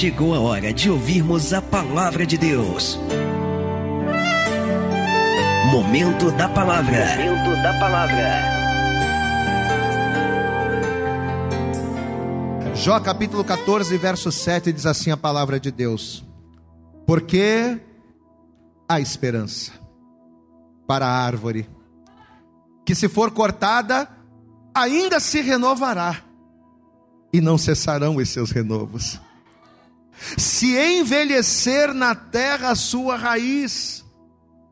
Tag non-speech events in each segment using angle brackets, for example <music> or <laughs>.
chegou a hora de ouvirmos a palavra de Deus. Momento da palavra. Momento da palavra. Jó capítulo 14, verso 7 diz assim a palavra de Deus: Porque há esperança para a árvore, que se for cortada, ainda se renovará, e não cessarão os seus renovos. Se envelhecer na terra a sua raiz,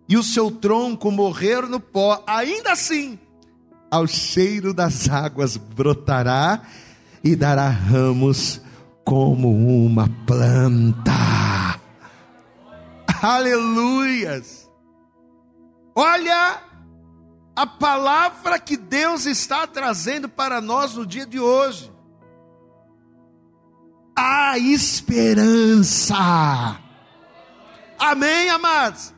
e o seu tronco morrer no pó, ainda assim, ao cheiro das águas brotará e dará ramos como uma planta. Aleluias! Olha a palavra que Deus está trazendo para nós no dia de hoje. A esperança. Amém, amados?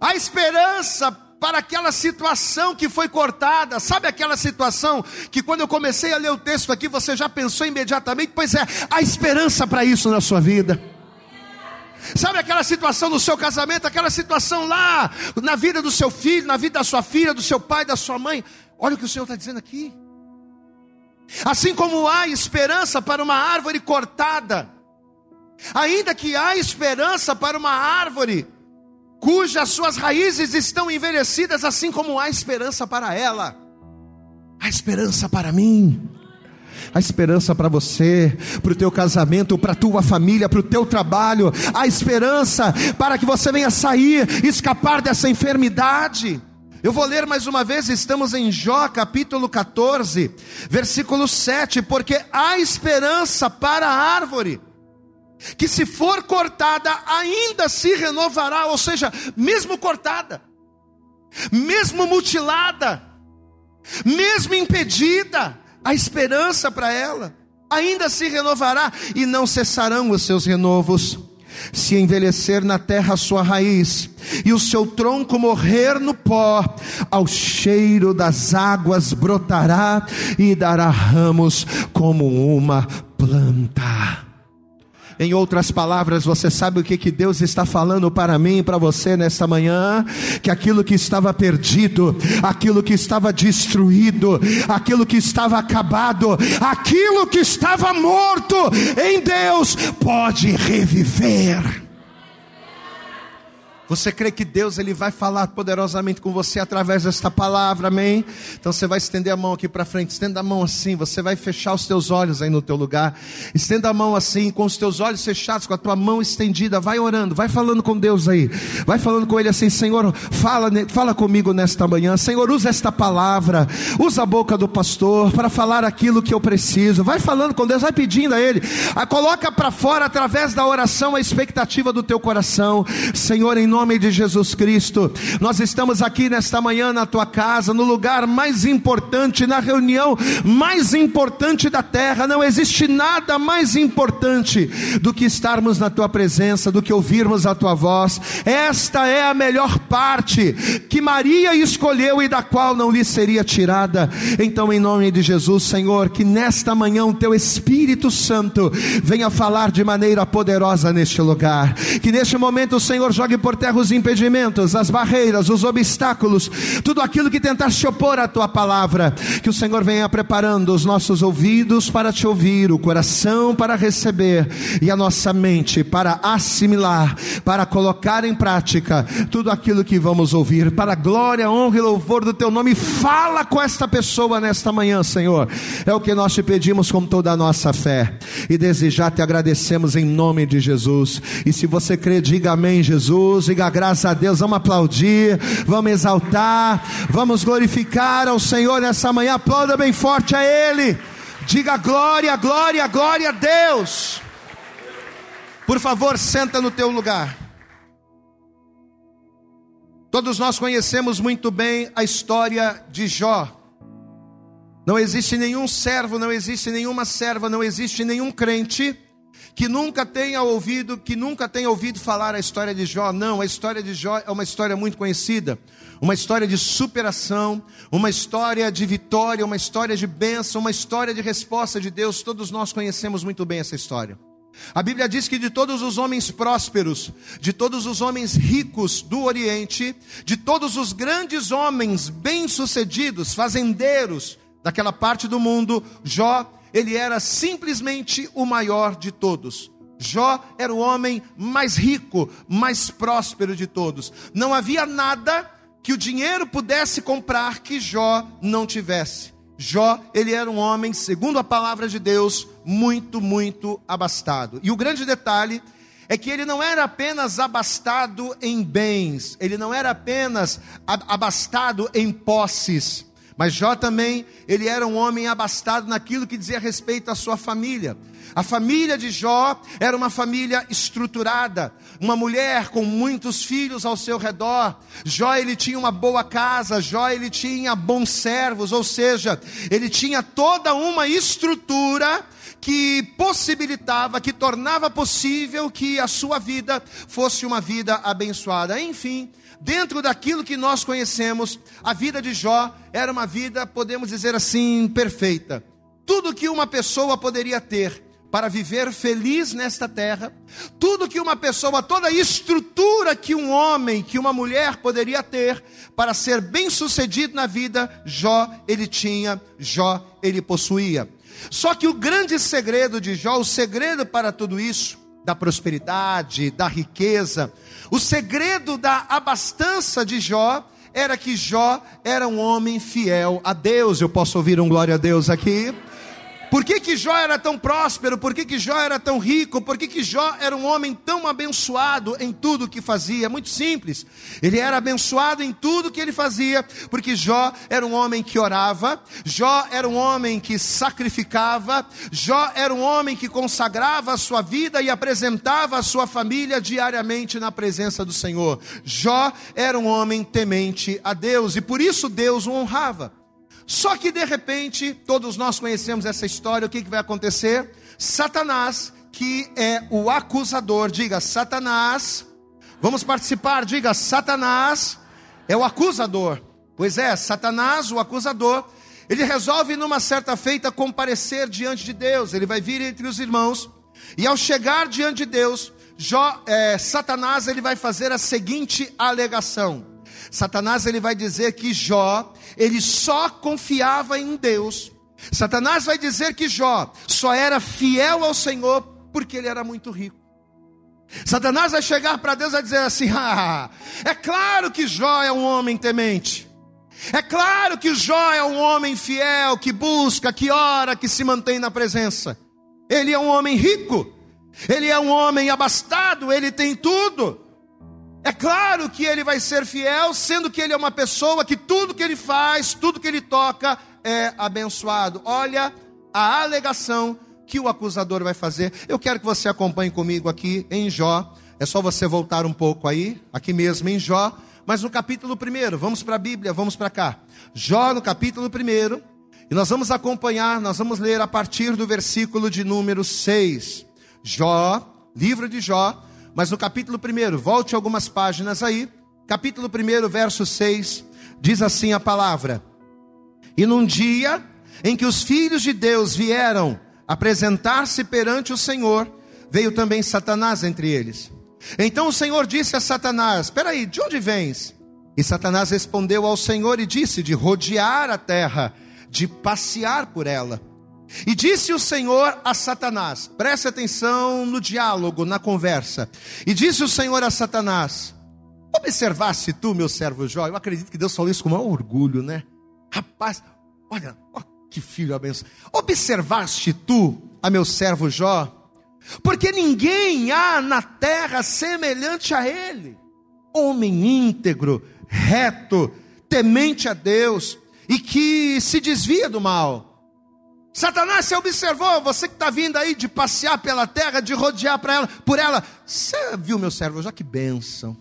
A esperança para aquela situação que foi cortada. Sabe aquela situação que quando eu comecei a ler o texto aqui, você já pensou imediatamente? Pois é, há esperança para isso na sua vida. Sabe aquela situação no seu casamento, aquela situação lá na vida do seu filho, na vida da sua filha, do seu pai, da sua mãe? Olha o que o Senhor está dizendo aqui. Assim como há esperança para uma árvore cortada, ainda que há esperança para uma árvore cujas suas raízes estão envelhecidas, assim como há esperança para ela, há esperança para mim, há esperança para você, para o teu casamento, para a tua família, para o teu trabalho, há esperança para que você venha sair, escapar dessa enfermidade. Eu vou ler mais uma vez, estamos em Jó capítulo 14, versículo 7, porque há esperança para a árvore que se for cortada, ainda se renovará, ou seja, mesmo cortada, mesmo mutilada, mesmo impedida, a esperança para ela ainda se renovará e não cessarão os seus renovos. Se envelhecer na terra a sua raiz, e o seu tronco morrer no pó, ao cheiro das águas brotará e dará ramos como uma planta. Em outras palavras, você sabe o que, que Deus está falando para mim e para você nesta manhã? Que aquilo que estava perdido, aquilo que estava destruído, aquilo que estava acabado, aquilo que estava morto em Deus, pode reviver. Você crê que Deus ele vai falar poderosamente com você através desta palavra, amém? Então você vai estender a mão aqui para frente, estenda a mão assim, você vai fechar os teus olhos aí no teu lugar. Estenda a mão assim, com os teus olhos fechados, com a tua mão estendida, vai orando, vai falando com Deus aí. Vai falando com ele assim, Senhor, fala, fala comigo nesta manhã. Senhor, usa esta palavra, usa a boca do pastor para falar aquilo que eu preciso. Vai falando com Deus, vai pedindo a ele. Ah, coloca para fora através da oração a expectativa do teu coração. Senhor, em nome nome de Jesus Cristo. Nós estamos aqui nesta manhã na tua casa, no lugar mais importante, na reunião mais importante da terra. Não existe nada mais importante do que estarmos na tua presença, do que ouvirmos a tua voz. Esta é a melhor parte que Maria escolheu e da qual não lhe seria tirada. Então, em nome de Jesus, Senhor, que nesta manhã o teu Espírito Santo venha falar de maneira poderosa neste lugar. Que neste momento o Senhor jogue por terra os impedimentos, as barreiras, os obstáculos, tudo aquilo que tentar se opor à tua palavra. Que o Senhor venha preparando os nossos ouvidos para te ouvir, o coração para receber e a nossa mente para assimilar, para colocar em prática tudo aquilo que vamos ouvir. Para a glória, honra e louvor do teu nome, fala com esta pessoa nesta manhã, Senhor. É o que nós te pedimos com toda a nossa fé. E desejar te agradecemos em nome de Jesus. E se você crê, diga amém, Jesus. Diga graças a Deus, vamos aplaudir, vamos exaltar, vamos glorificar ao Senhor nessa manhã, aplauda bem forte a Ele, diga glória, glória, glória a Deus. Por favor, senta no teu lugar. Todos nós conhecemos muito bem a história de Jó. Não existe nenhum servo, não existe nenhuma serva, não existe nenhum crente que nunca tenha ouvido, que nunca tenha ouvido falar a história de Jó. Não, a história de Jó é uma história muito conhecida, uma história de superação, uma história de vitória, uma história de bênção, uma história de resposta de Deus. Todos nós conhecemos muito bem essa história. A Bíblia diz que de todos os homens prósperos, de todos os homens ricos do Oriente, de todos os grandes homens bem-sucedidos, fazendeiros daquela parte do mundo, Jó, ele era simplesmente o maior de todos. Jó era o homem mais rico, mais próspero de todos. Não havia nada que o dinheiro pudesse comprar que Jó não tivesse. Jó, ele era um homem, segundo a palavra de Deus, muito, muito abastado. E o grande detalhe é que ele não era apenas abastado em bens, ele não era apenas abastado em posses, mas Jó também, ele era um homem abastado naquilo que dizia respeito à sua família. A família de Jó era uma família estruturada, uma mulher com muitos filhos ao seu redor. Jó ele tinha uma boa casa, Jó ele tinha bons servos, ou seja, ele tinha toda uma estrutura que possibilitava, que tornava possível que a sua vida fosse uma vida abençoada. Enfim, dentro daquilo que nós conhecemos, a vida de Jó era uma vida, podemos dizer assim, perfeita. Tudo que uma pessoa poderia ter para viver feliz nesta terra, tudo que uma pessoa, toda a estrutura que um homem, que uma mulher poderia ter para ser bem-sucedido na vida, Jó ele tinha, Jó ele possuía. Só que o grande segredo de Jó, o segredo para tudo isso, da prosperidade, da riqueza, o segredo da abastança de Jó era que Jó era um homem fiel a Deus. Eu posso ouvir um glória a Deus aqui? Por que, que Jó era tão próspero? Por que, que Jó era tão rico? Por que, que Jó era um homem tão abençoado em tudo que fazia? Muito simples. Ele era abençoado em tudo que ele fazia, porque Jó era um homem que orava, Jó era um homem que sacrificava, Jó era um homem que consagrava a sua vida e apresentava a sua família diariamente na presença do Senhor. Jó era um homem temente a Deus e por isso Deus o honrava. Só que de repente, todos nós conhecemos essa história, o que, que vai acontecer? Satanás, que é o acusador, diga Satanás, vamos participar, diga Satanás é o acusador. Pois é, Satanás, o acusador, ele resolve numa certa feita comparecer diante de Deus, ele vai vir entre os irmãos, e ao chegar diante de Deus, Jó, é, Satanás ele vai fazer a seguinte alegação. Satanás ele vai dizer que Jó, ele só confiava em Deus. Satanás vai dizer que Jó só era fiel ao Senhor porque ele era muito rico. Satanás vai chegar para Deus e dizer assim: <laughs> ah, é claro que Jó é um homem temente. É claro que Jó é um homem fiel, que busca, que ora, que se mantém na presença. Ele é um homem rico. Ele é um homem abastado, ele tem tudo. É claro que ele vai ser fiel, sendo que ele é uma pessoa que tudo que ele faz, tudo que ele toca é abençoado. Olha a alegação que o acusador vai fazer. Eu quero que você acompanhe comigo aqui em Jó. É só você voltar um pouco aí, aqui mesmo em Jó. Mas no capítulo 1, vamos para a Bíblia, vamos para cá. Jó no capítulo 1. E nós vamos acompanhar, nós vamos ler a partir do versículo de número 6. Jó, livro de Jó, mas no capítulo 1, volte algumas páginas aí, capítulo 1, verso 6, diz assim a palavra: E num dia em que os filhos de Deus vieram apresentar-se perante o Senhor, veio também Satanás entre eles. Então o Senhor disse a Satanás: Espera aí, de onde vens? E Satanás respondeu ao Senhor e disse: De rodear a terra, de passear por ela. E disse o Senhor a Satanás: preste atenção no diálogo, na conversa. E disse o Senhor a Satanás: Observaste tu, meu servo Jó? Eu acredito que Deus falou isso com maior orgulho, né? Rapaz, olha, que filho abençoado. Observaste tu a meu servo Jó? Porque ninguém há na terra semelhante a ele, homem íntegro, reto, temente a Deus e que se desvia do mal. Satanás, você observou, você que está vindo aí de passear pela terra, de rodear para ela, por ela. Você viu, meu servo, já que bênção.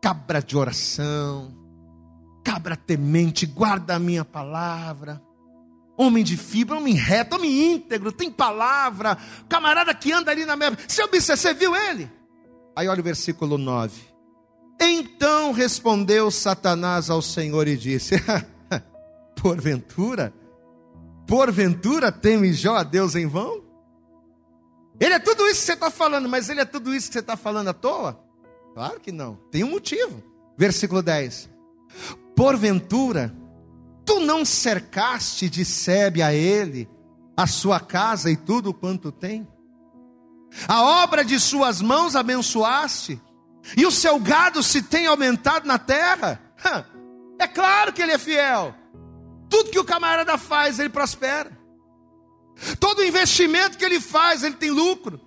Cabra de oração, cabra temente, guarda a minha palavra. Homem de fibra, homem reto, homem íntegro, tem palavra. Camarada que anda ali na minha. Você observou, você viu ele? Aí olha o versículo 9. Então respondeu Satanás ao Senhor e disse: <laughs> Porventura Porventura teme Jó a Deus em vão? Ele é tudo isso que você está falando, mas ele é tudo isso que você está falando à toa? Claro que não, tem um motivo. Versículo 10: Porventura, tu não cercaste de sebe a ele, a sua casa e tudo quanto tem? A obra de suas mãos abençoaste, e o seu gado se tem aumentado na terra? É claro que ele é fiel. Tudo que o camarada faz, ele prospera. Todo investimento que ele faz, ele tem lucro.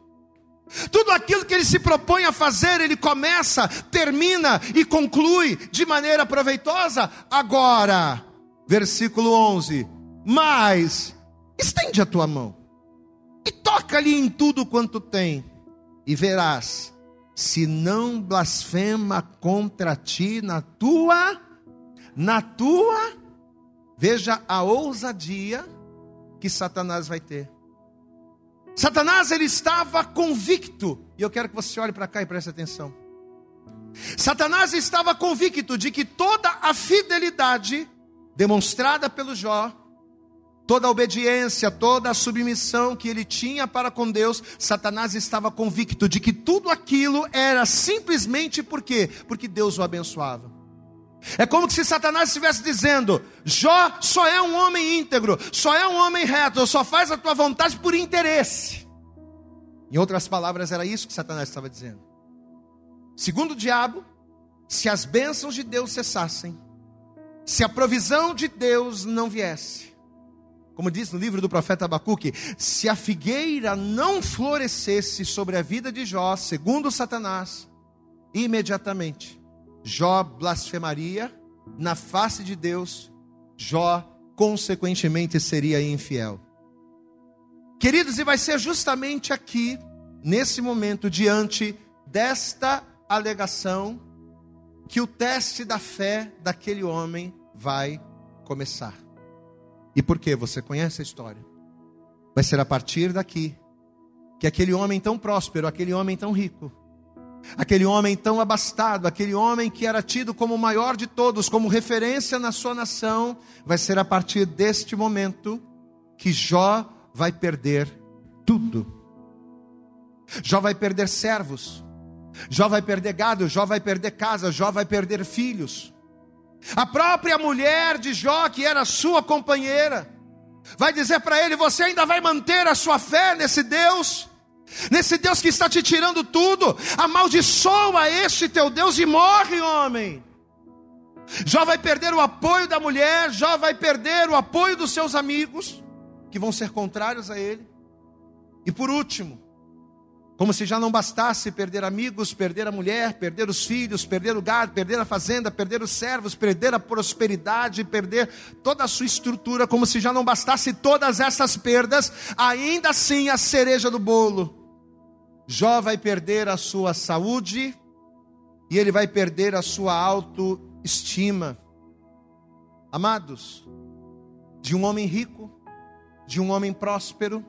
Tudo aquilo que ele se propõe a fazer, ele começa, termina e conclui de maneira proveitosa. Agora, versículo 11: Mas estende a tua mão e toca-lhe em tudo quanto tem, e verás se não blasfema contra ti na tua na tua veja a ousadia que Satanás vai ter. Satanás ele estava convicto, e eu quero que você olhe para cá e preste atenção. Satanás estava convicto de que toda a fidelidade demonstrada pelo Jó, toda a obediência, toda a submissão que ele tinha para com Deus, Satanás estava convicto de que tudo aquilo era simplesmente por quê? Porque Deus o abençoava. É como se Satanás estivesse dizendo: Jó só é um homem íntegro, só é um homem reto, só faz a tua vontade por interesse. Em outras palavras, era isso que Satanás estava dizendo. Segundo o diabo, se as bênçãos de Deus cessassem, se a provisão de Deus não viesse, como diz no livro do profeta Abacuque, se a figueira não florescesse sobre a vida de Jó, segundo Satanás, imediatamente Jó blasfemaria na face de Deus, Jó consequentemente seria infiel. Queridos, e vai ser justamente aqui, nesse momento, diante desta alegação, que o teste da fé daquele homem vai começar. E por quê? Você conhece a história. Vai ser a partir daqui que aquele homem tão próspero, aquele homem tão rico, Aquele homem tão abastado, aquele homem que era tido como o maior de todos, como referência na sua nação, vai ser a partir deste momento que Jó vai perder tudo. Jó vai perder servos, Jó vai perder gado, Jó vai perder casa, Jó vai perder filhos. A própria mulher de Jó, que era sua companheira, vai dizer para ele: Você ainda vai manter a sua fé nesse Deus? Nesse Deus que está te tirando tudo, amaldiçoa este teu Deus e morre, homem. Jó vai perder o apoio da mulher, Jó vai perder o apoio dos seus amigos, que vão ser contrários a ele. E por último, como se já não bastasse perder amigos, perder a mulher, perder os filhos, perder o gado, perder a fazenda, perder os servos, perder a prosperidade, perder toda a sua estrutura, como se já não bastasse todas essas perdas, ainda assim a cereja do bolo. Jó vai perder a sua saúde e ele vai perder a sua autoestima. Amados, de um homem rico, de um homem próspero,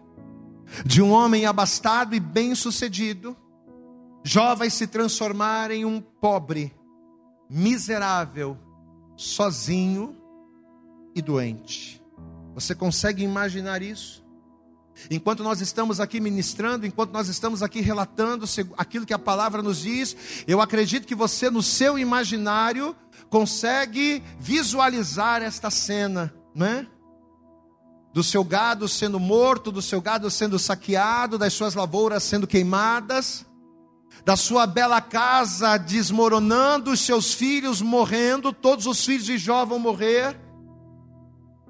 de um homem abastado e bem-sucedido, Jó vai se transformar em um pobre, miserável, sozinho e doente. Você consegue imaginar isso? Enquanto nós estamos aqui ministrando, enquanto nós estamos aqui relatando aquilo que a palavra nos diz, eu acredito que você, no seu imaginário, consegue visualizar esta cena, não é? Do seu gado sendo morto, do seu gado sendo saqueado, das suas lavouras sendo queimadas, da sua bela casa desmoronando, os seus filhos morrendo, todos os filhos de Jó vão morrer.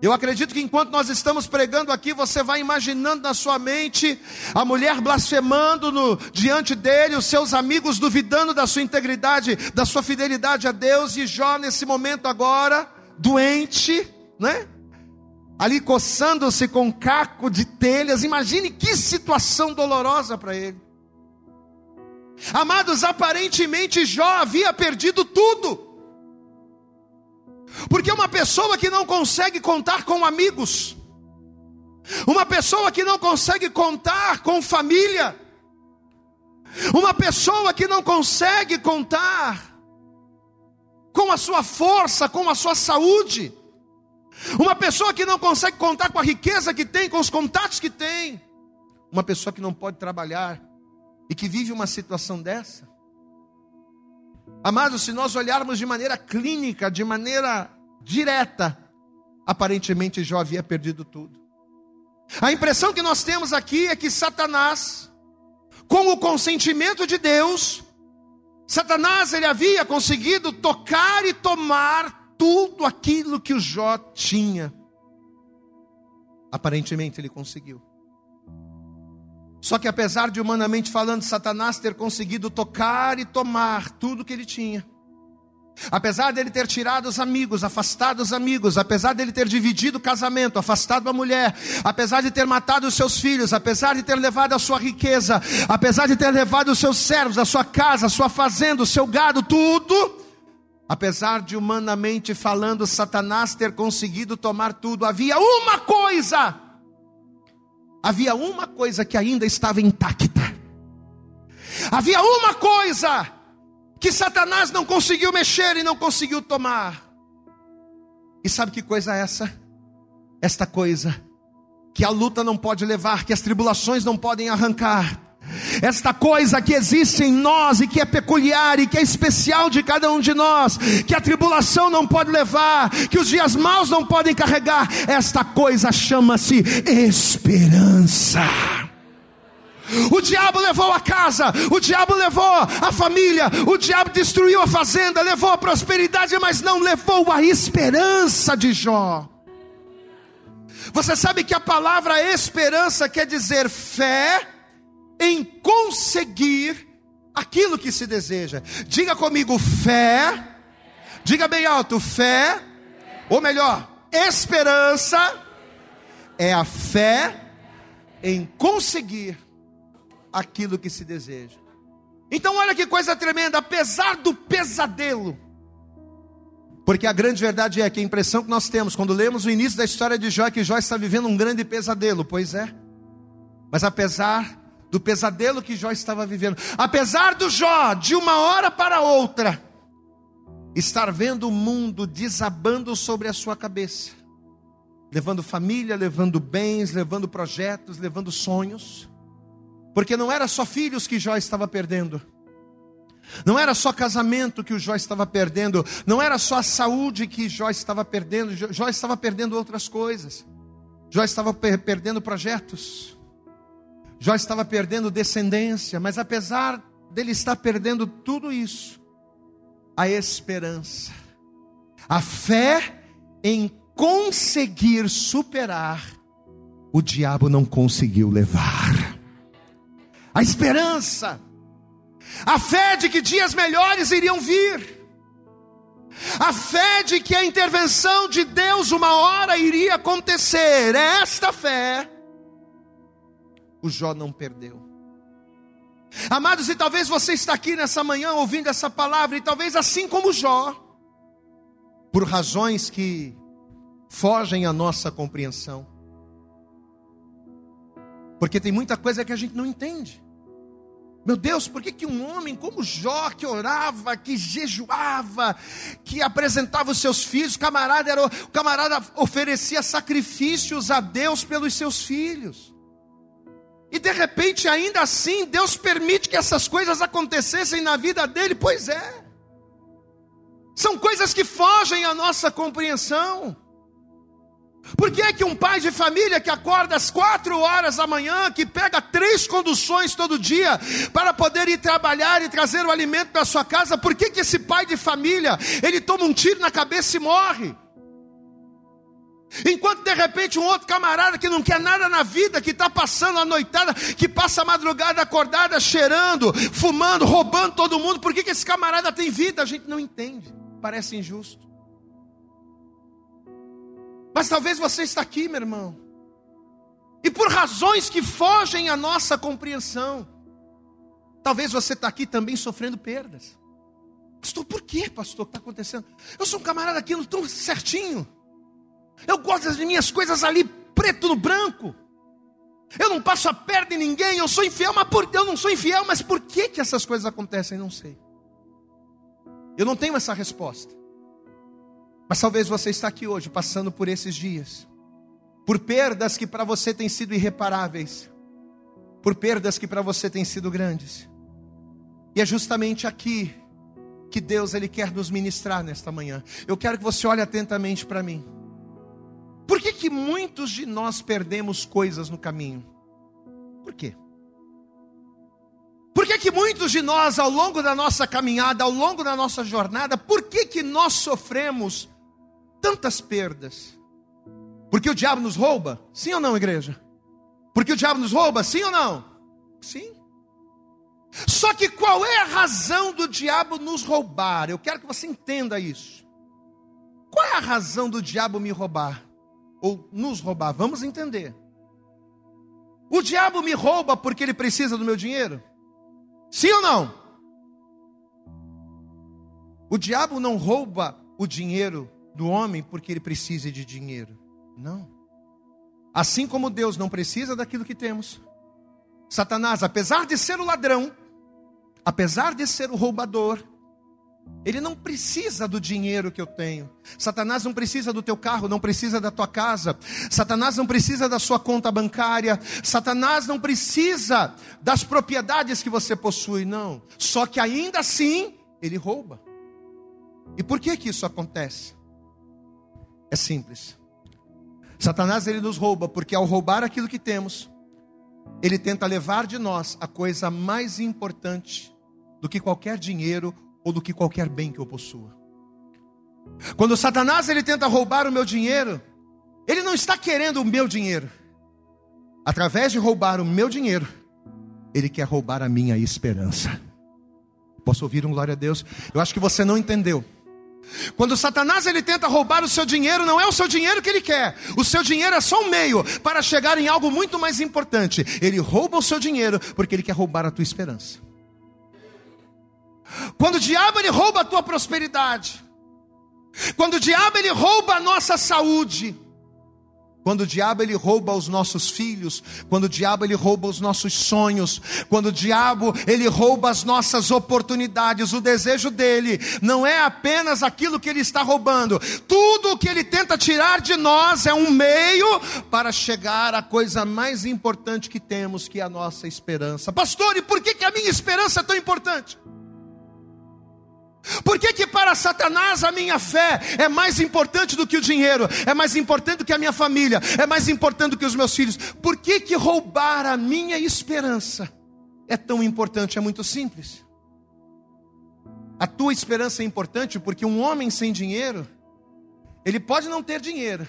Eu acredito que enquanto nós estamos pregando aqui, você vai imaginando na sua mente a mulher blasfemando no, diante dele, os seus amigos duvidando da sua integridade, da sua fidelidade a Deus, e Jó nesse momento agora, doente, né? Ali coçando-se com um caco de telhas. Imagine que situação dolorosa para ele. Amados, aparentemente Jó havia perdido tudo. Porque uma pessoa que não consegue contar com amigos, uma pessoa que não consegue contar com família, uma pessoa que não consegue contar com a sua força, com a sua saúde, uma pessoa que não consegue contar com a riqueza que tem, com os contatos que tem, uma pessoa que não pode trabalhar e que vive uma situação dessa? Amados, se nós olharmos de maneira clínica, de maneira direta, aparentemente Jó havia perdido tudo. A impressão que nós temos aqui é que Satanás, com o consentimento de Deus, Satanás ele havia conseguido tocar e tomar tudo aquilo que o Jó tinha. Aparentemente ele conseguiu. Só que apesar de humanamente falando, Satanás ter conseguido tocar e tomar tudo que ele tinha, apesar dele ter tirado os amigos, afastado os amigos, apesar dele ter dividido o casamento, afastado a mulher, apesar de ter matado os seus filhos, apesar de ter levado a sua riqueza, apesar de ter levado os seus servos, a sua casa, a sua fazenda, o seu gado, tudo, apesar de humanamente falando, Satanás ter conseguido tomar tudo, havia uma coisa havia uma coisa que ainda estava intacta. Havia uma coisa que Satanás não conseguiu mexer e não conseguiu tomar. E sabe que coisa é essa? Esta coisa que a luta não pode levar, que as tribulações não podem arrancar, esta coisa que existe em nós e que é peculiar e que é especial de cada um de nós, que a tribulação não pode levar, que os dias maus não podem carregar, esta coisa chama-se esperança. O diabo levou a casa, o diabo levou a família, o diabo destruiu a fazenda, levou a prosperidade, mas não levou a esperança de Jó. Você sabe que a palavra esperança quer dizer fé, em conseguir aquilo que se deseja. Diga comigo, fé. Diga bem alto, fé. Ou melhor, esperança é a fé em conseguir aquilo que se deseja. Então, olha que coisa tremenda, apesar do pesadelo, porque a grande verdade é que a impressão que nós temos quando lemos o início da história de Jó é que Jó está vivendo um grande pesadelo, pois é. Mas apesar do pesadelo que Jó estava vivendo. Apesar do Jó, de uma hora para outra, estar vendo o mundo desabando sobre a sua cabeça, levando família, levando bens, levando projetos, levando sonhos, porque não era só filhos que Jó estava perdendo. Não era só casamento que o Jó estava perdendo, não era só a saúde que Jó estava perdendo, Jó estava perdendo outras coisas. Jó estava perdendo projetos. Jó estava perdendo descendência, mas apesar dele estar perdendo tudo isso, a esperança, a fé em conseguir superar, o diabo não conseguiu levar. A esperança, a fé de que dias melhores iriam vir, a fé de que a intervenção de Deus uma hora iria acontecer, é esta fé o Jó não perdeu. Amados, e talvez você está aqui nessa manhã ouvindo essa palavra, e talvez assim como Jó, por razões que fogem à nossa compreensão. Porque tem muita coisa que a gente não entende. Meu Deus, por que, que um homem como Jó, que orava, que jejuava, que apresentava os seus filhos, camarada era, o camarada oferecia sacrifícios a Deus pelos seus filhos. E de repente, ainda assim, Deus permite que essas coisas acontecessem na vida dele, pois é. São coisas que fogem à nossa compreensão. Por que é que um pai de família que acorda às quatro horas da manhã, que pega três conduções todo dia para poder ir trabalhar e trazer o alimento para sua casa, por que, que esse pai de família ele toma um tiro na cabeça e morre? Enquanto de repente um outro camarada que não quer nada na vida, que está passando a noitada, que passa a madrugada acordada, cheirando, fumando, roubando todo mundo, por que, que esse camarada tem vida? A gente não entende, parece injusto. Mas talvez você está aqui, meu irmão, e por razões que fogem à nossa compreensão, talvez você está aqui também sofrendo perdas. Pastor, por que, pastor, que está acontecendo? Eu sou um camarada aqui, não tão certinho. Eu gosto das minhas coisas ali preto no branco. Eu não passo a perna em ninguém, eu sou infiel, mas por, eu não sou infiel, mas por que, que essas coisas acontecem? Não sei. Eu não tenho essa resposta. Mas talvez você está aqui hoje passando por esses dias, por perdas que para você têm sido irreparáveis. por perdas que para você têm sido grandes. E é justamente aqui que Deus ele quer nos ministrar nesta manhã. Eu quero que você olhe atentamente para mim. Por que, que muitos de nós perdemos coisas no caminho? Por quê? Por que, que muitos de nós, ao longo da nossa caminhada, ao longo da nossa jornada, por que, que nós sofremos tantas perdas? Porque o diabo nos rouba? Sim ou não, igreja? Porque o diabo nos rouba? Sim ou não? Sim. Só que qual é a razão do diabo nos roubar? Eu quero que você entenda isso. Qual é a razão do diabo me roubar? Ou nos roubar? Vamos entender. O diabo me rouba porque ele precisa do meu dinheiro? Sim ou não? O diabo não rouba o dinheiro do homem porque ele precisa de dinheiro. Não. Assim como Deus não precisa daquilo que temos, Satanás, apesar de ser o ladrão, apesar de ser o roubador, ele não precisa do dinheiro que eu tenho. Satanás não precisa do teu carro, não precisa da tua casa. Satanás não precisa da sua conta bancária. Satanás não precisa das propriedades que você possui, não. Só que ainda assim, ele rouba. E por que que isso acontece? É simples. Satanás ele nos rouba porque ao roubar aquilo que temos, ele tenta levar de nós a coisa mais importante do que qualquer dinheiro ou do que qualquer bem que eu possua. Quando Satanás ele tenta roubar o meu dinheiro, ele não está querendo o meu dinheiro. Através de roubar o meu dinheiro, ele quer roubar a minha esperança. Posso ouvir um glória a Deus? Eu acho que você não entendeu. Quando Satanás ele tenta roubar o seu dinheiro, não é o seu dinheiro que ele quer. O seu dinheiro é só um meio para chegar em algo muito mais importante. Ele rouba o seu dinheiro porque ele quer roubar a tua esperança. Quando o diabo ele rouba a tua prosperidade, quando o diabo ele rouba a nossa saúde, quando o diabo ele rouba os nossos filhos, quando o diabo ele rouba os nossos sonhos, quando o diabo ele rouba as nossas oportunidades, o desejo dele não é apenas aquilo que ele está roubando. Tudo o que ele tenta tirar de nós é um meio para chegar à coisa mais importante que temos, que é a nossa esperança. Pastor, e por que que a minha esperança é tão importante? Por que, que para Satanás a minha fé é mais importante do que o dinheiro, é mais importante do que a minha família, é mais importante do que os meus filhos? Por que, que roubar a minha esperança é tão importante? É muito simples. A tua esperança é importante porque um homem sem dinheiro, ele pode não ter dinheiro,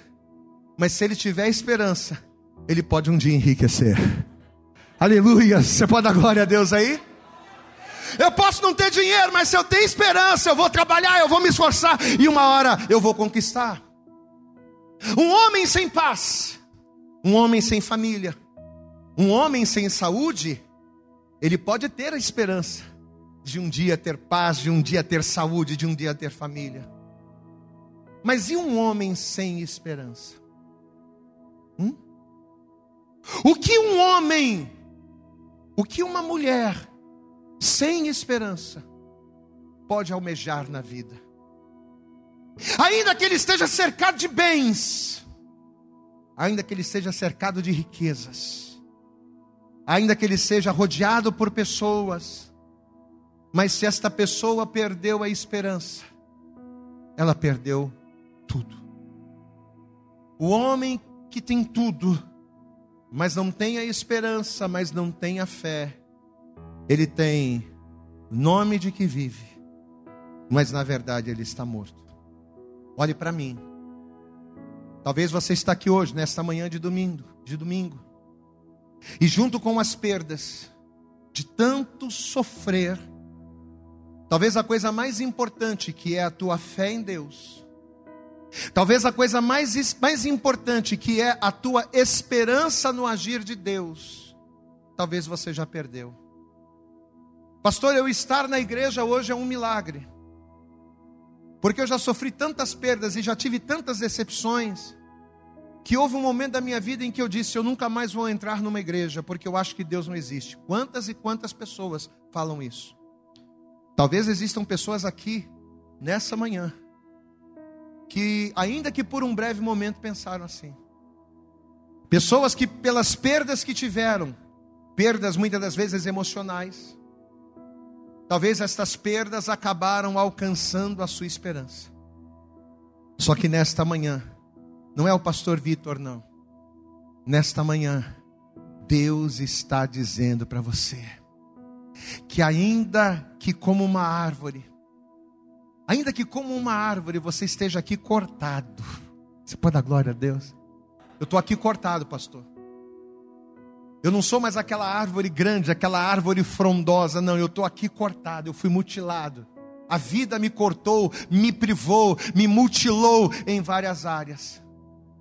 mas se ele tiver esperança, ele pode um dia enriquecer. Aleluia! Você pode dar glória a Deus aí? Eu posso não ter dinheiro, mas se eu tenho esperança, eu vou trabalhar, eu vou me esforçar e uma hora eu vou conquistar. Um homem sem paz, um homem sem família, um homem sem saúde, ele pode ter a esperança de um dia ter paz, de um dia ter saúde, de um dia ter família. Mas e um homem sem esperança? Hum? O que um homem, o que uma mulher sem esperança, pode almejar na vida. Ainda que ele esteja cercado de bens, ainda que ele esteja cercado de riquezas, ainda que ele seja rodeado por pessoas, mas se esta pessoa perdeu a esperança, ela perdeu tudo. O homem que tem tudo, mas não tem a esperança, mas não tem a fé, ele tem nome de que vive, mas na verdade ele está morto. Olhe para mim. Talvez você está aqui hoje, nesta manhã de domingo, de domingo. E junto com as perdas de tanto sofrer, talvez a coisa mais importante que é a tua fé em Deus, talvez a coisa mais, mais importante que é a tua esperança no agir de Deus, talvez você já perdeu. Pastor, eu estar na igreja hoje é um milagre. Porque eu já sofri tantas perdas e já tive tantas decepções, que houve um momento da minha vida em que eu disse: eu nunca mais vou entrar numa igreja, porque eu acho que Deus não existe. Quantas e quantas pessoas falam isso? Talvez existam pessoas aqui, nessa manhã, que, ainda que por um breve momento, pensaram assim. Pessoas que, pelas perdas que tiveram, perdas muitas das vezes emocionais. Talvez estas perdas acabaram alcançando a sua esperança. Só que nesta manhã, não é o pastor Vitor, não. Nesta manhã, Deus está dizendo para você que ainda que como uma árvore, ainda que como uma árvore você esteja aqui cortado, você pode dar glória a Deus? Eu estou aqui cortado, pastor. Eu não sou mais aquela árvore grande, aquela árvore frondosa, não. Eu estou aqui cortado, eu fui mutilado. A vida me cortou, me privou, me mutilou em várias áreas.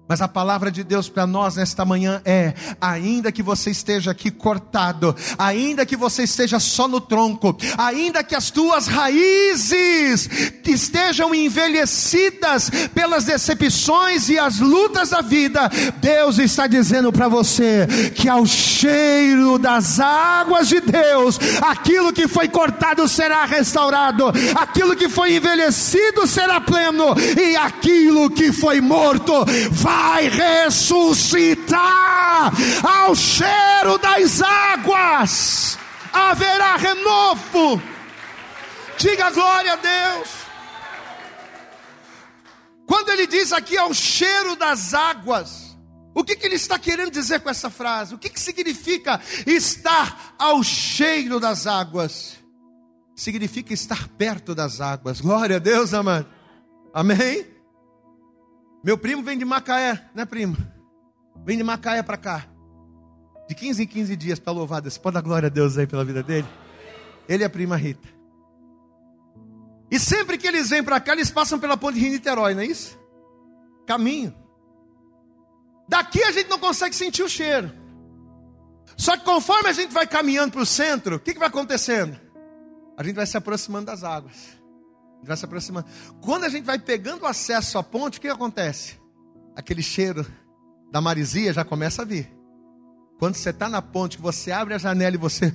Mas a palavra de Deus para nós nesta manhã é: ainda que você esteja aqui cortado, ainda que você esteja só no tronco, ainda que as tuas raízes estejam envelhecidas pelas decepções e as lutas da vida, Deus está dizendo para você que ao cheiro das águas de Deus, aquilo que foi cortado será restaurado, aquilo que foi envelhecido será pleno, e aquilo que foi morto vai vai ressuscitar ao cheiro das águas, haverá renovo. Diga glória a Deus. Quando ele diz aqui ao cheiro das águas, o que, que ele está querendo dizer com essa frase? O que, que significa estar ao cheiro das águas? Significa estar perto das águas. Glória a Deus, amado. Amém? Meu primo vem de Macaé, né, primo? Vem de Macaé para cá. De 15 em 15 dias para louvar Deus. Pode dar glória a Deus aí pela vida dele? Ele é a prima Rita. E sempre que eles vêm para cá, eles passam pela ponte de Rio Niterói, não é isso? Caminho. Daqui a gente não consegue sentir o cheiro. Só que conforme a gente vai caminhando para o centro, o que, que vai acontecendo? A gente vai se aproximando das águas vai se aproximando. Quando a gente vai pegando acesso à ponte, o que acontece? Aquele cheiro da marisia já começa a vir. Quando você está na ponte, você abre a janela e você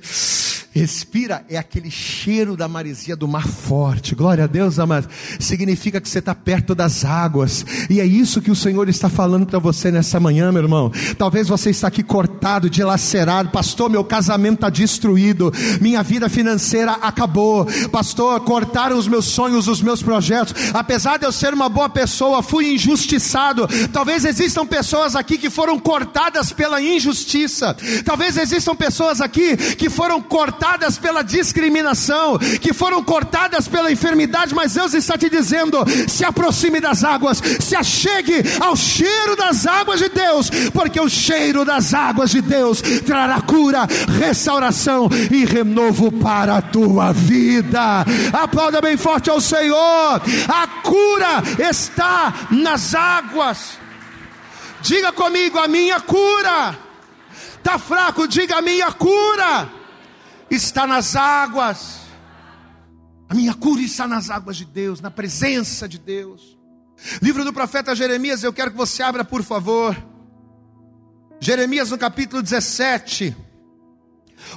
Respira é aquele cheiro da maresia do mar forte. Glória a Deus, amado. Significa que você está perto das águas. E é isso que o Senhor está falando para você nessa manhã, meu irmão. Talvez você está aqui cortado, dilacerado. Pastor, meu casamento está destruído. Minha vida financeira acabou. Pastor, cortaram os meus sonhos, os meus projetos. Apesar de eu ser uma boa pessoa, fui injustiçado. Talvez existam pessoas aqui que foram cortadas pela injustiça. Talvez existam pessoas aqui que foram cortadas cortadas pela discriminação, que foram cortadas pela enfermidade, mas Deus está te dizendo: se aproxime das águas, se achegue ao cheiro das águas de Deus, porque o cheiro das águas de Deus trará cura, restauração e renovo para a tua vida. Aplauda bem forte ao Senhor. A cura está nas águas. Diga comigo, a minha cura. Está fraco, diga a minha cura está nas águas. A minha cura está nas águas de Deus, na presença de Deus. Livro do profeta Jeremias, eu quero que você abra, por favor. Jeremias no capítulo 17.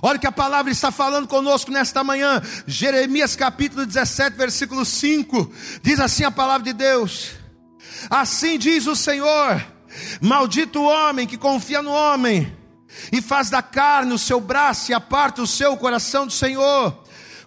Olha que a palavra está falando conosco nesta manhã. Jeremias capítulo 17, versículo 5. Diz assim a palavra de Deus: Assim diz o Senhor: Maldito o homem que confia no homem e faz da carne o seu braço e aparta o seu coração do Senhor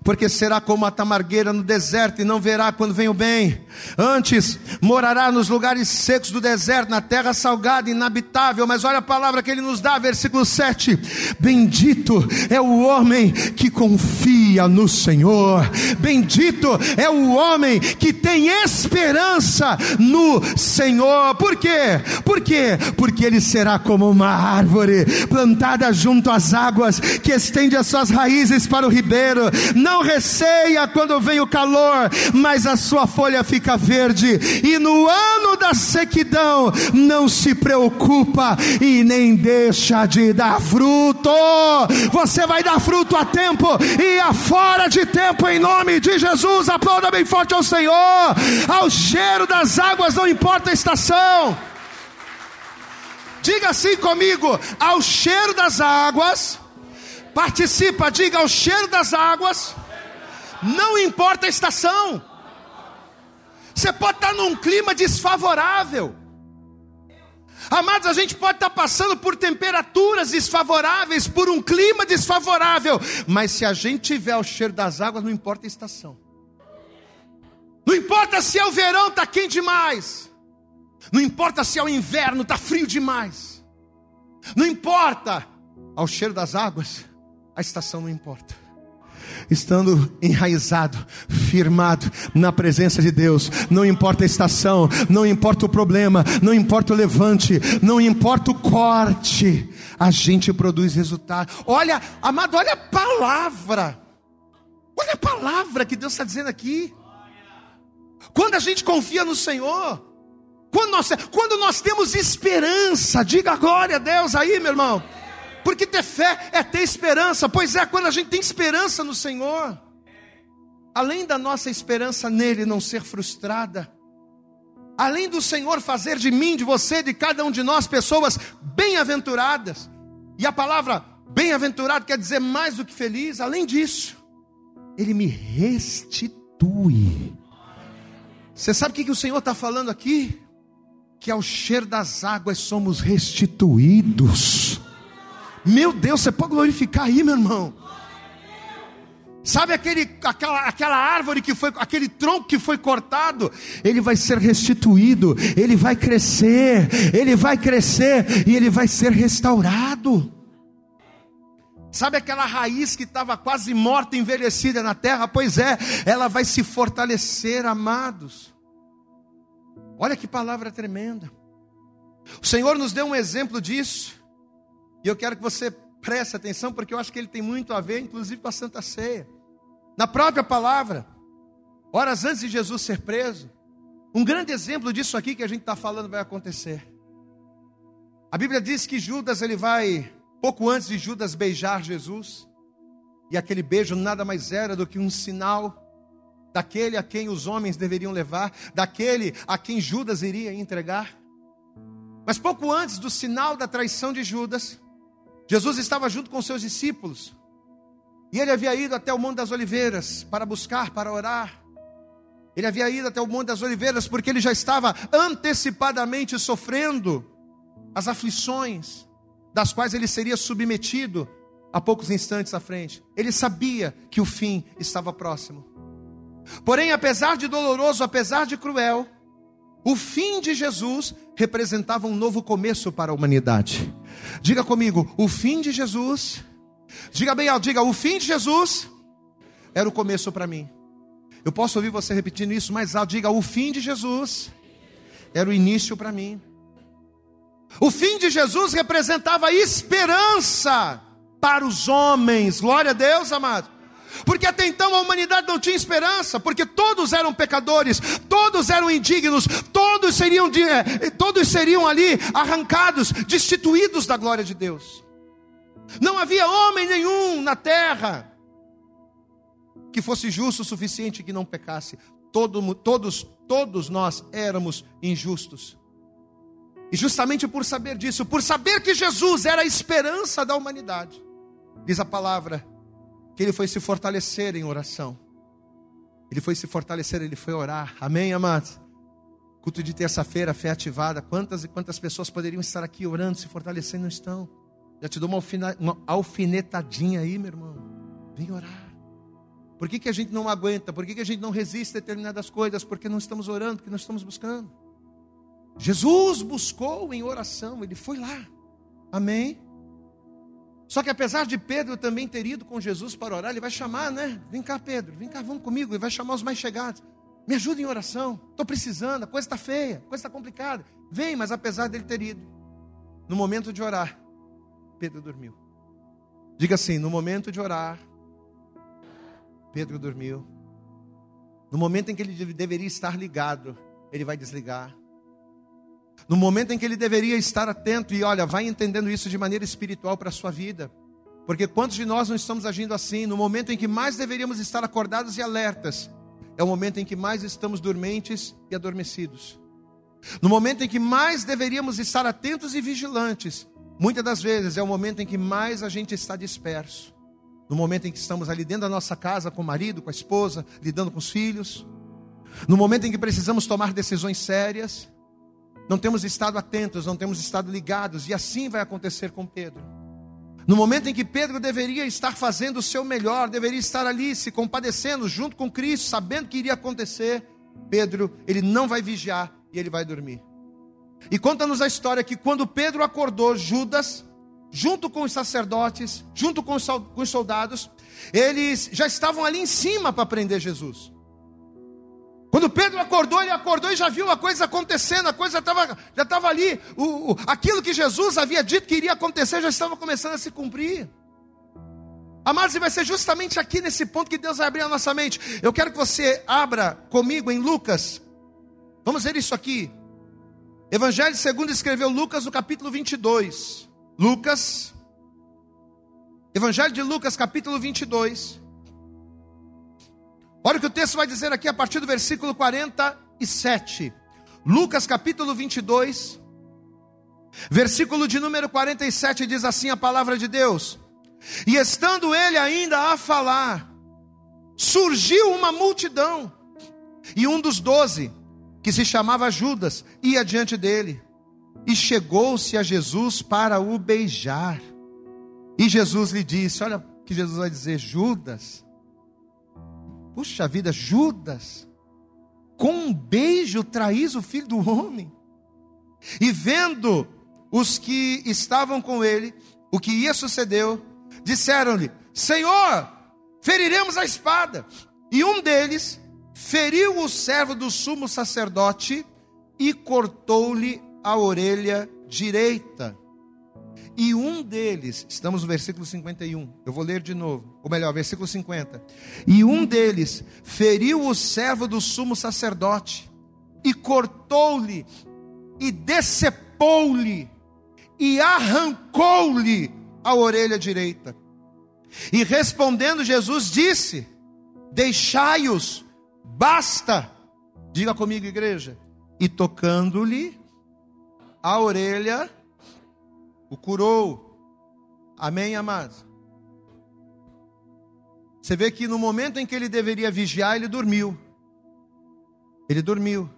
porque será como a tamargueira no deserto e não verá quando vem o bem. Antes morará nos lugares secos do deserto, na terra salgada, inabitável. Mas olha a palavra que ele nos dá, versículo 7: Bendito é o homem que confia no Senhor, bendito é o homem que tem esperança no Senhor. Por quê? Por quê? Porque ele será como uma árvore plantada junto às águas, que estende as suas raízes para o ribeiro. Não receia quando vem o calor, mas a sua folha fica verde, e no ano da sequidão não se preocupa e nem deixa de dar fruto. Você vai dar fruto a tempo e a fora de tempo, em nome de Jesus. Aplauda bem forte ao Senhor, ao cheiro das águas, não importa a estação. Diga assim comigo: ao cheiro das águas, participa, diga ao cheiro das águas, não importa a estação. Você pode estar num clima desfavorável. Amados, a gente pode estar passando por temperaturas desfavoráveis, por um clima desfavorável. Mas se a gente tiver o cheiro das águas, não importa a estação. Não importa se é o verão, está quente demais. Não importa se é o inverno, está frio demais. Não importa ao cheiro das águas, a estação não importa estando enraizado, firmado na presença de Deus, não importa a estação, não importa o problema, não importa o levante, não importa o corte, a gente produz resultado. Olha, amado, olha a palavra, olha a palavra que Deus está dizendo aqui. Quando a gente confia no Senhor, quando nós, quando nós temos esperança, diga glória a Deus aí, meu irmão. Porque ter fé é ter esperança. Pois é, quando a gente tem esperança no Senhor, além da nossa esperança nele não ser frustrada, além do Senhor fazer de mim, de você, de cada um de nós pessoas bem-aventuradas, e a palavra bem-aventurado quer dizer mais do que feliz, além disso, ele me restitui. Você sabe o que, que o Senhor está falando aqui? Que ao cheiro das águas somos restituídos. Meu Deus, você pode glorificar aí, meu irmão. Sabe aquele, aquela, aquela árvore que foi, aquele tronco que foi cortado, ele vai ser restituído, ele vai crescer, ele vai crescer e ele vai ser restaurado. Sabe aquela raiz que estava quase morta, envelhecida na terra? Pois é, ela vai se fortalecer, amados. Olha que palavra tremenda. O Senhor nos deu um exemplo disso. E eu quero que você preste atenção, porque eu acho que ele tem muito a ver, inclusive, com a Santa Ceia. Na própria palavra, horas antes de Jesus ser preso, um grande exemplo disso aqui que a gente está falando vai acontecer. A Bíblia diz que Judas, ele vai, pouco antes de Judas beijar Jesus, e aquele beijo nada mais era do que um sinal daquele a quem os homens deveriam levar, daquele a quem Judas iria entregar. Mas pouco antes do sinal da traição de Judas, Jesus estava junto com seus discípulos. E ele havia ido até o Monte das Oliveiras para buscar, para orar. Ele havia ido até o Monte das Oliveiras porque ele já estava antecipadamente sofrendo as aflições das quais ele seria submetido a poucos instantes à frente. Ele sabia que o fim estava próximo. Porém, apesar de doloroso, apesar de cruel, o fim de Jesus representava um novo começo para a humanidade. Diga comigo, o fim de Jesus. Diga bem alto, diga, o fim de Jesus era o começo para mim. Eu posso ouvir você repetindo isso mais alto. Diga, o fim de Jesus era o início para mim. O fim de Jesus representava esperança para os homens. Glória a Deus, amado. Porque até então a humanidade não tinha esperança, porque todos eram pecadores, todos eram indignos, todos seriam, eh, todos seriam ali arrancados, destituídos da glória de Deus. Não havia homem nenhum na terra que fosse justo o suficiente que não pecasse. Todo, todos, todos nós éramos injustos. E justamente por saber disso, por saber que Jesus era a esperança da humanidade, diz a palavra que ele foi se fortalecer em oração. Ele foi se fortalecer, ele foi orar. Amém, amados? Culto de terça-feira, fé ativada. Quantas e quantas pessoas poderiam estar aqui orando, se fortalecendo, não estão? Já te dou uma, uma alfinetadinha aí, meu irmão. Vem orar. Por que, que a gente não aguenta? Por que, que a gente não resiste a determinadas coisas? Porque não estamos orando, porque não estamos buscando. Jesus buscou em oração, ele foi lá. Amém? Só que apesar de Pedro também ter ido com Jesus para orar, ele vai chamar, né? Vem cá, Pedro, vem cá, vamos comigo. Ele vai chamar os mais chegados. Me ajuda em oração. Estou precisando, a coisa está feia, a coisa está complicada. Vem, mas apesar dele ter ido, no momento de orar, Pedro dormiu. Diga assim: no momento de orar, Pedro dormiu. No momento em que ele deveria estar ligado, ele vai desligar. No momento em que ele deveria estar atento e olha, vai entendendo isso de maneira espiritual para a sua vida. Porque quantos de nós não estamos agindo assim? No momento em que mais deveríamos estar acordados e alertas, é o momento em que mais estamos dormentes e adormecidos. No momento em que mais deveríamos estar atentos e vigilantes, muitas das vezes é o momento em que mais a gente está disperso. No momento em que estamos ali dentro da nossa casa, com o marido, com a esposa, lidando com os filhos. No momento em que precisamos tomar decisões sérias não temos estado atentos, não temos estado ligados, e assim vai acontecer com Pedro. No momento em que Pedro deveria estar fazendo o seu melhor, deveria estar ali se compadecendo junto com Cristo, sabendo que iria acontecer, Pedro, ele não vai vigiar e ele vai dormir. E conta-nos a história que quando Pedro acordou, Judas, junto com os sacerdotes, junto com os soldados, eles já estavam ali em cima para prender Jesus. Quando Pedro acordou, ele acordou e já viu a coisa acontecendo, a coisa tava, já estava ali, o, o, aquilo que Jesus havia dito que iria acontecer já estava começando a se cumprir. Amados, e vai ser justamente aqui nesse ponto que Deus vai abrir a nossa mente. Eu quero que você abra comigo em Lucas. Vamos ver isso aqui. Evangelho segundo escreveu Lucas no capítulo 22. Lucas. Evangelho de Lucas, capítulo 22. Olha o que o texto vai dizer aqui a partir do versículo 47. Lucas capítulo 22, versículo de número 47 diz assim a palavra de Deus: E estando ele ainda a falar, surgiu uma multidão, e um dos doze, que se chamava Judas, ia diante dele, e chegou-se a Jesus para o beijar. E Jesus lhe disse: Olha o que Jesus vai dizer, Judas Puxa vida, Judas, com um beijo traís o filho do homem. E vendo os que estavam com ele, o que ia sucedeu, disseram-lhe: Senhor, feriremos a espada. E um deles feriu o servo do sumo sacerdote e cortou-lhe a orelha direita. E um deles, estamos no versículo 51, eu vou ler de novo, ou melhor, versículo 50. E um deles feriu o servo do sumo sacerdote, e cortou-lhe, e decepou-lhe, e arrancou-lhe a orelha direita. E respondendo Jesus disse: Deixai-os, basta. Diga comigo, igreja. E tocando-lhe a orelha o curou. Amém, amados? Você vê que no momento em que ele deveria vigiar, ele dormiu. Ele dormiu.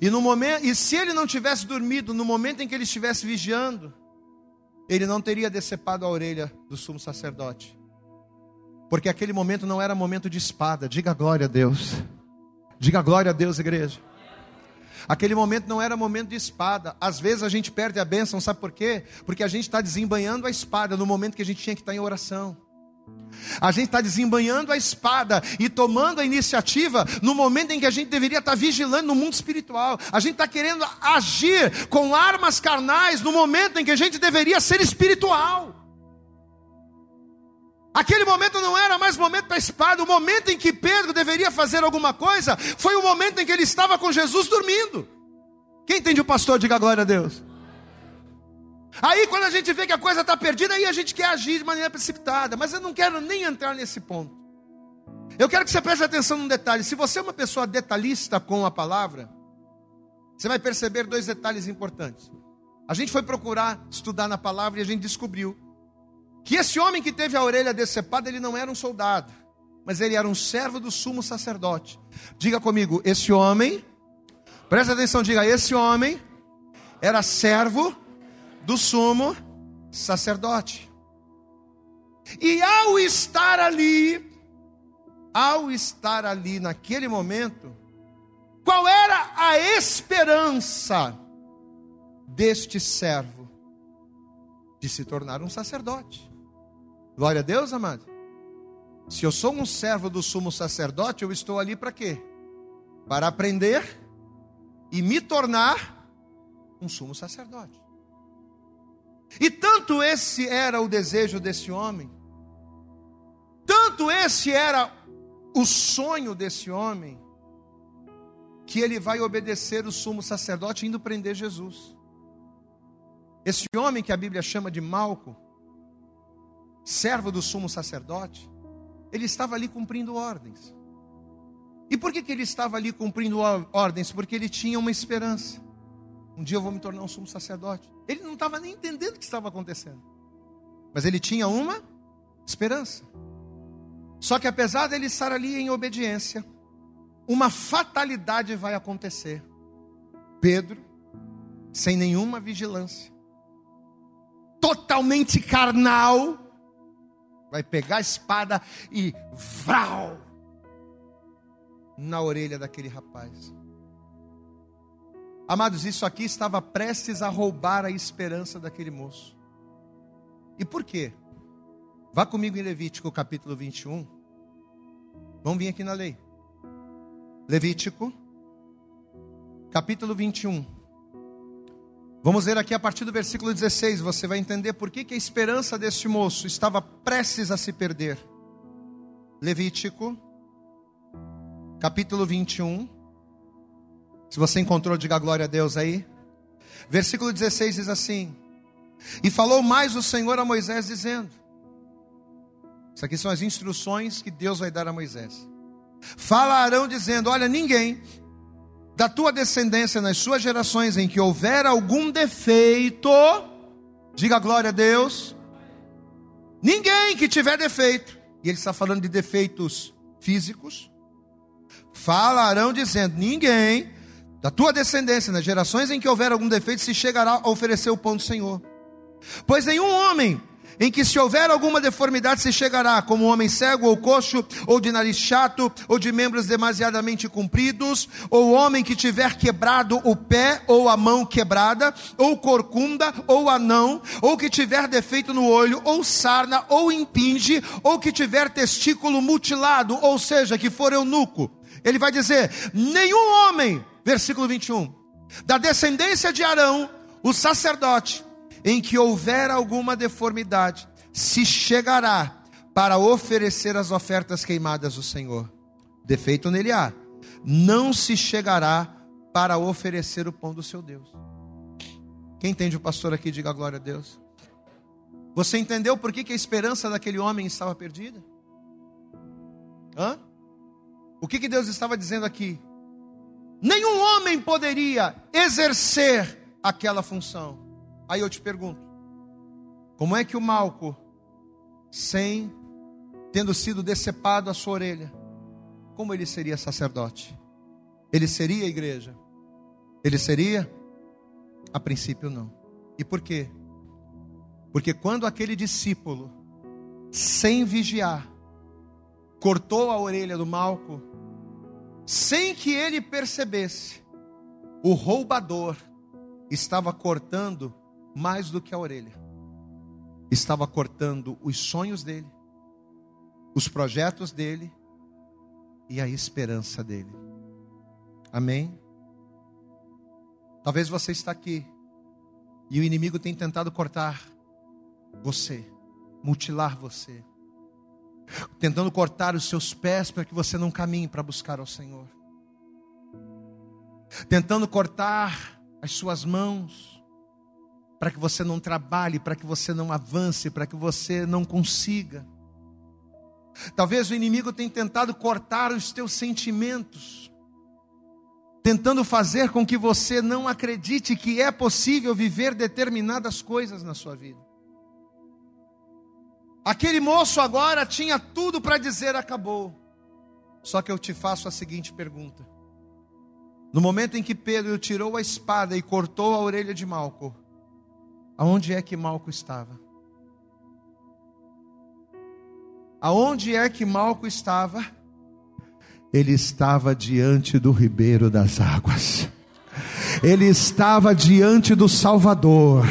E no momento, e se ele não tivesse dormido no momento em que ele estivesse vigiando, ele não teria decepado a orelha do sumo sacerdote. Porque aquele momento não era momento de espada. Diga glória a Deus. Diga glória a Deus, igreja. Aquele momento não era momento de espada. Às vezes a gente perde a bênção, sabe por quê? Porque a gente está desembanhando a espada no momento que a gente tinha que estar em oração. A gente está desembanhando a espada e tomando a iniciativa no momento em que a gente deveria estar vigilando no mundo espiritual. A gente está querendo agir com armas carnais no momento em que a gente deveria ser espiritual. Aquele momento não era mais momento para a espada. O momento em que Pedro deveria fazer alguma coisa foi o momento em que ele estava com Jesus dormindo. Quem entende o pastor, diga glória a Deus. Aí quando a gente vê que a coisa está perdida, aí a gente quer agir de maneira precipitada. Mas eu não quero nem entrar nesse ponto. Eu quero que você preste atenção num detalhe. Se você é uma pessoa detalhista com a palavra, você vai perceber dois detalhes importantes. A gente foi procurar estudar na palavra e a gente descobriu que esse homem que teve a orelha decepada, ele não era um soldado, mas ele era um servo do sumo sacerdote. Diga comigo, esse homem, presta atenção, diga, esse homem era servo do sumo sacerdote. E ao estar ali, ao estar ali naquele momento, qual era a esperança deste servo? De se tornar um sacerdote. Glória a Deus, amado. Se eu sou um servo do sumo sacerdote, eu estou ali para quê? Para aprender e me tornar um sumo sacerdote. E tanto esse era o desejo desse homem, tanto esse era o sonho desse homem, que ele vai obedecer o sumo sacerdote indo prender Jesus. Esse homem que a Bíblia chama de Malco, servo do sumo sacerdote, ele estava ali cumprindo ordens. E por que, que ele estava ali cumprindo ordens? Porque ele tinha uma esperança. Um dia eu vou me tornar um sumo sacerdote. Ele não estava nem entendendo o que estava acontecendo. Mas ele tinha uma esperança. Só que apesar dele estar ali em obediência, uma fatalidade vai acontecer. Pedro, sem nenhuma vigilância, totalmente carnal, vai pegar a espada e vral na orelha daquele rapaz. Amados, isso aqui estava prestes a roubar a esperança daquele moço. E por quê? Vá comigo em Levítico capítulo 21. Vamos vir aqui na lei. Levítico, capítulo 21. Vamos ler aqui a partir do versículo 16. Você vai entender por que, que a esperança deste moço estava prestes a se perder. Levítico, capítulo 21. Se você encontrou, diga glória a Deus aí. Versículo 16 diz assim: E falou mais o Senhor a Moisés, dizendo: Isso aqui são as instruções que Deus vai dar a Moisés. Falarão dizendo: Olha, ninguém da tua descendência nas suas gerações em que houver algum defeito, diga glória a Deus. Ninguém que tiver defeito, e ele está falando de defeitos físicos, falarão dizendo: ninguém da tua descendência nas gerações em que houver algum defeito se chegará a oferecer o pão do Senhor. Pois nenhum homem em que se houver alguma deformidade se chegará, como homem cego ou coxo, ou de nariz chato, ou de membros demasiadamente compridos, ou homem que tiver quebrado o pé ou a mão quebrada, ou corcunda, ou anão, ou que tiver defeito no olho, ou sarna, ou impinge, ou que tiver testículo mutilado, ou seja, que for eunuco. Ele vai dizer: nenhum homem, versículo 21, da descendência de Arão, o sacerdote, em que houver alguma deformidade, se chegará para oferecer as ofertas queimadas do Senhor. Defeito nele há, não se chegará para oferecer o pão do seu Deus. Quem entende o pastor aqui, diga glória a Deus. Você entendeu por que, que a esperança daquele homem estava perdida? Hã? O que, que Deus estava dizendo aqui? Nenhum homem poderia exercer aquela função. Aí eu te pergunto: como é que o Malco, sem tendo sido decepado a sua orelha, como ele seria sacerdote? Ele seria igreja? Ele seria? A princípio, não. E por quê? Porque quando aquele discípulo, sem vigiar, cortou a orelha do Malco, sem que ele percebesse, o roubador estava cortando mais do que a orelha. Estava cortando os sonhos dele, os projetos dele e a esperança dele. Amém? Talvez você está aqui e o inimigo tem tentado cortar você, mutilar você, tentando cortar os seus pés para que você não caminhe para buscar ao Senhor, tentando cortar as suas mãos para que você não trabalhe, para que você não avance, para que você não consiga. Talvez o inimigo tenha tentado cortar os teus sentimentos, tentando fazer com que você não acredite que é possível viver determinadas coisas na sua vida. Aquele moço agora tinha tudo para dizer acabou. Só que eu te faço a seguinte pergunta: No momento em que Pedro tirou a espada e cortou a orelha de Malco, Aonde é que Malco estava? Aonde é que Malco estava? Ele estava diante do ribeiro das águas. Ele estava diante do Salvador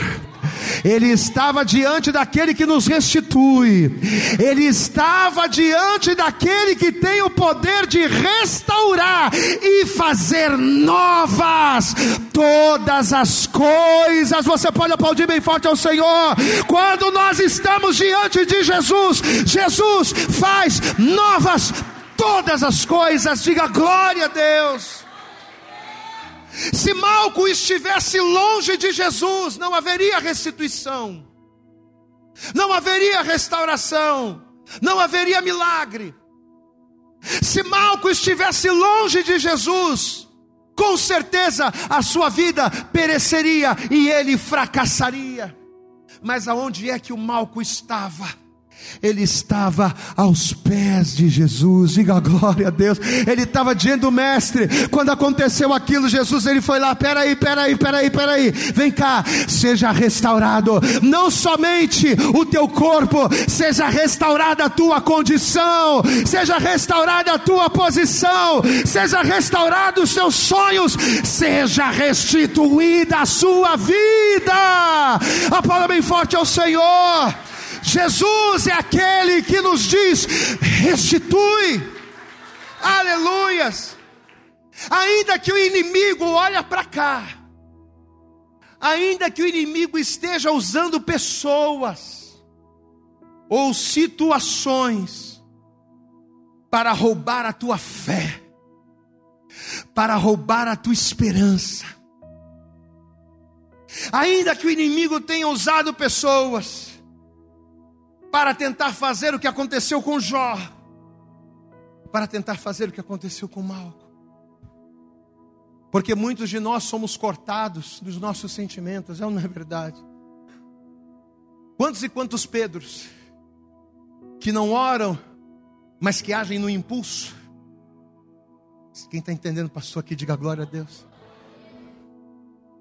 ele estava diante daquele que nos restitui, ele estava diante daquele que tem o poder de restaurar e fazer novas todas as coisas. Você pode aplaudir bem forte ao Senhor. Quando nós estamos diante de Jesus, Jesus faz novas todas as coisas. Diga glória a Deus. Se Malco estivesse longe de Jesus, não haveria restituição, não haveria restauração, não haveria milagre. Se Malco estivesse longe de Jesus, com certeza a sua vida pereceria e ele fracassaria. Mas aonde é que o Malco estava? Ele estava aos pés de Jesus, diga glória a Deus. Ele estava diante do mestre. Quando aconteceu aquilo, Jesus ele foi lá: peraí, peraí, peraí, peraí, vem cá, seja restaurado, não somente o teu corpo, seja restaurada a tua condição, seja restaurada a tua posição, seja restaurado os teus sonhos, seja restituída a sua vida. A palavra bem forte ao Senhor. Jesus é aquele que nos diz: restitui. Aleluias. Ainda que o inimigo olha para cá, ainda que o inimigo esteja usando pessoas ou situações para roubar a tua fé, para roubar a tua esperança, ainda que o inimigo tenha usado pessoas para tentar fazer o que aconteceu com Jó, para tentar fazer o que aconteceu com Malco. Porque muitos de nós somos cortados dos nossos sentimentos, é ou não é verdade? Quantos e quantos Pedros que não oram, mas que agem no impulso? Quem está entendendo, pastor, aqui, diga glória a Deus.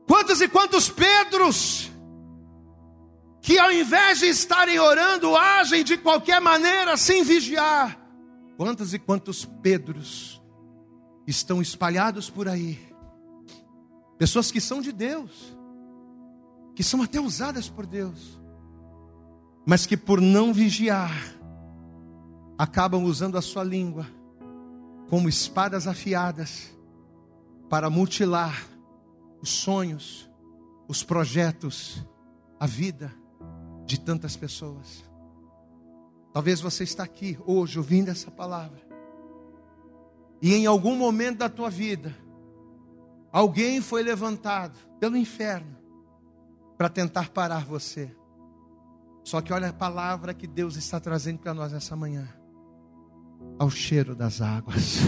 Quantos e quantos Pedros que ao invés de estarem orando, agem de qualquer maneira sem vigiar. Quantos e quantos Pedros estão espalhados por aí? Pessoas que são de Deus, que são até usadas por Deus, mas que por não vigiar, acabam usando a sua língua como espadas afiadas para mutilar os sonhos, os projetos, a vida de tantas pessoas. Talvez você está aqui hoje ouvindo essa palavra. E em algum momento da tua vida, alguém foi levantado pelo inferno para tentar parar você. Só que olha a palavra que Deus está trazendo para nós essa manhã. Ao cheiro das águas.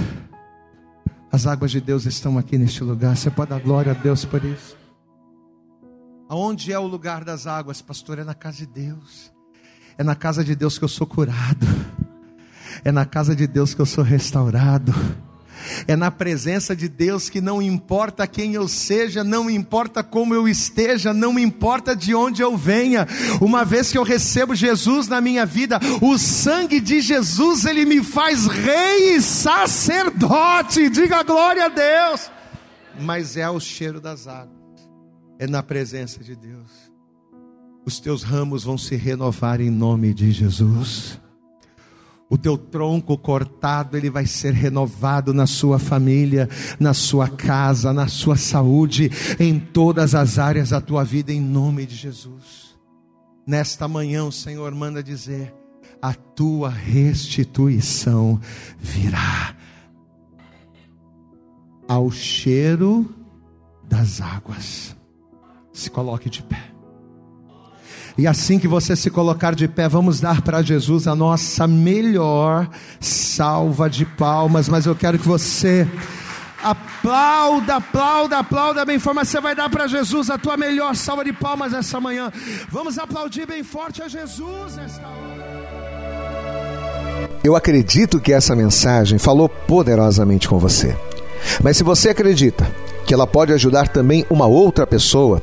As águas de Deus estão aqui neste lugar. Você pode dar glória a Deus por isso. Aonde é o lugar das águas, pastor? É na casa de Deus. É na casa de Deus que eu sou curado. É na casa de Deus que eu sou restaurado. É na presença de Deus que não importa quem eu seja, não importa como eu esteja, não importa de onde eu venha. Uma vez que eu recebo Jesus na minha vida, o sangue de Jesus ele me faz rei e sacerdote. Diga glória a Deus. Mas é o cheiro das águas é na presença de Deus. Os teus ramos vão se renovar em nome de Jesus. O teu tronco cortado, ele vai ser renovado na sua família, na sua casa, na sua saúde, em todas as áreas da tua vida, em nome de Jesus. Nesta manhã, o Senhor manda dizer: a tua restituição virá ao cheiro das águas. Se coloque de pé. E assim que você se colocar de pé, vamos dar para Jesus a nossa melhor salva de palmas. Mas eu quero que você aplauda, aplauda, aplauda bem forte. Você vai dar para Jesus a tua melhor salva de palmas essa manhã. Vamos aplaudir bem forte a Jesus esta. Eu acredito que essa mensagem falou poderosamente com você. Mas se você acredita que ela pode ajudar também uma outra pessoa,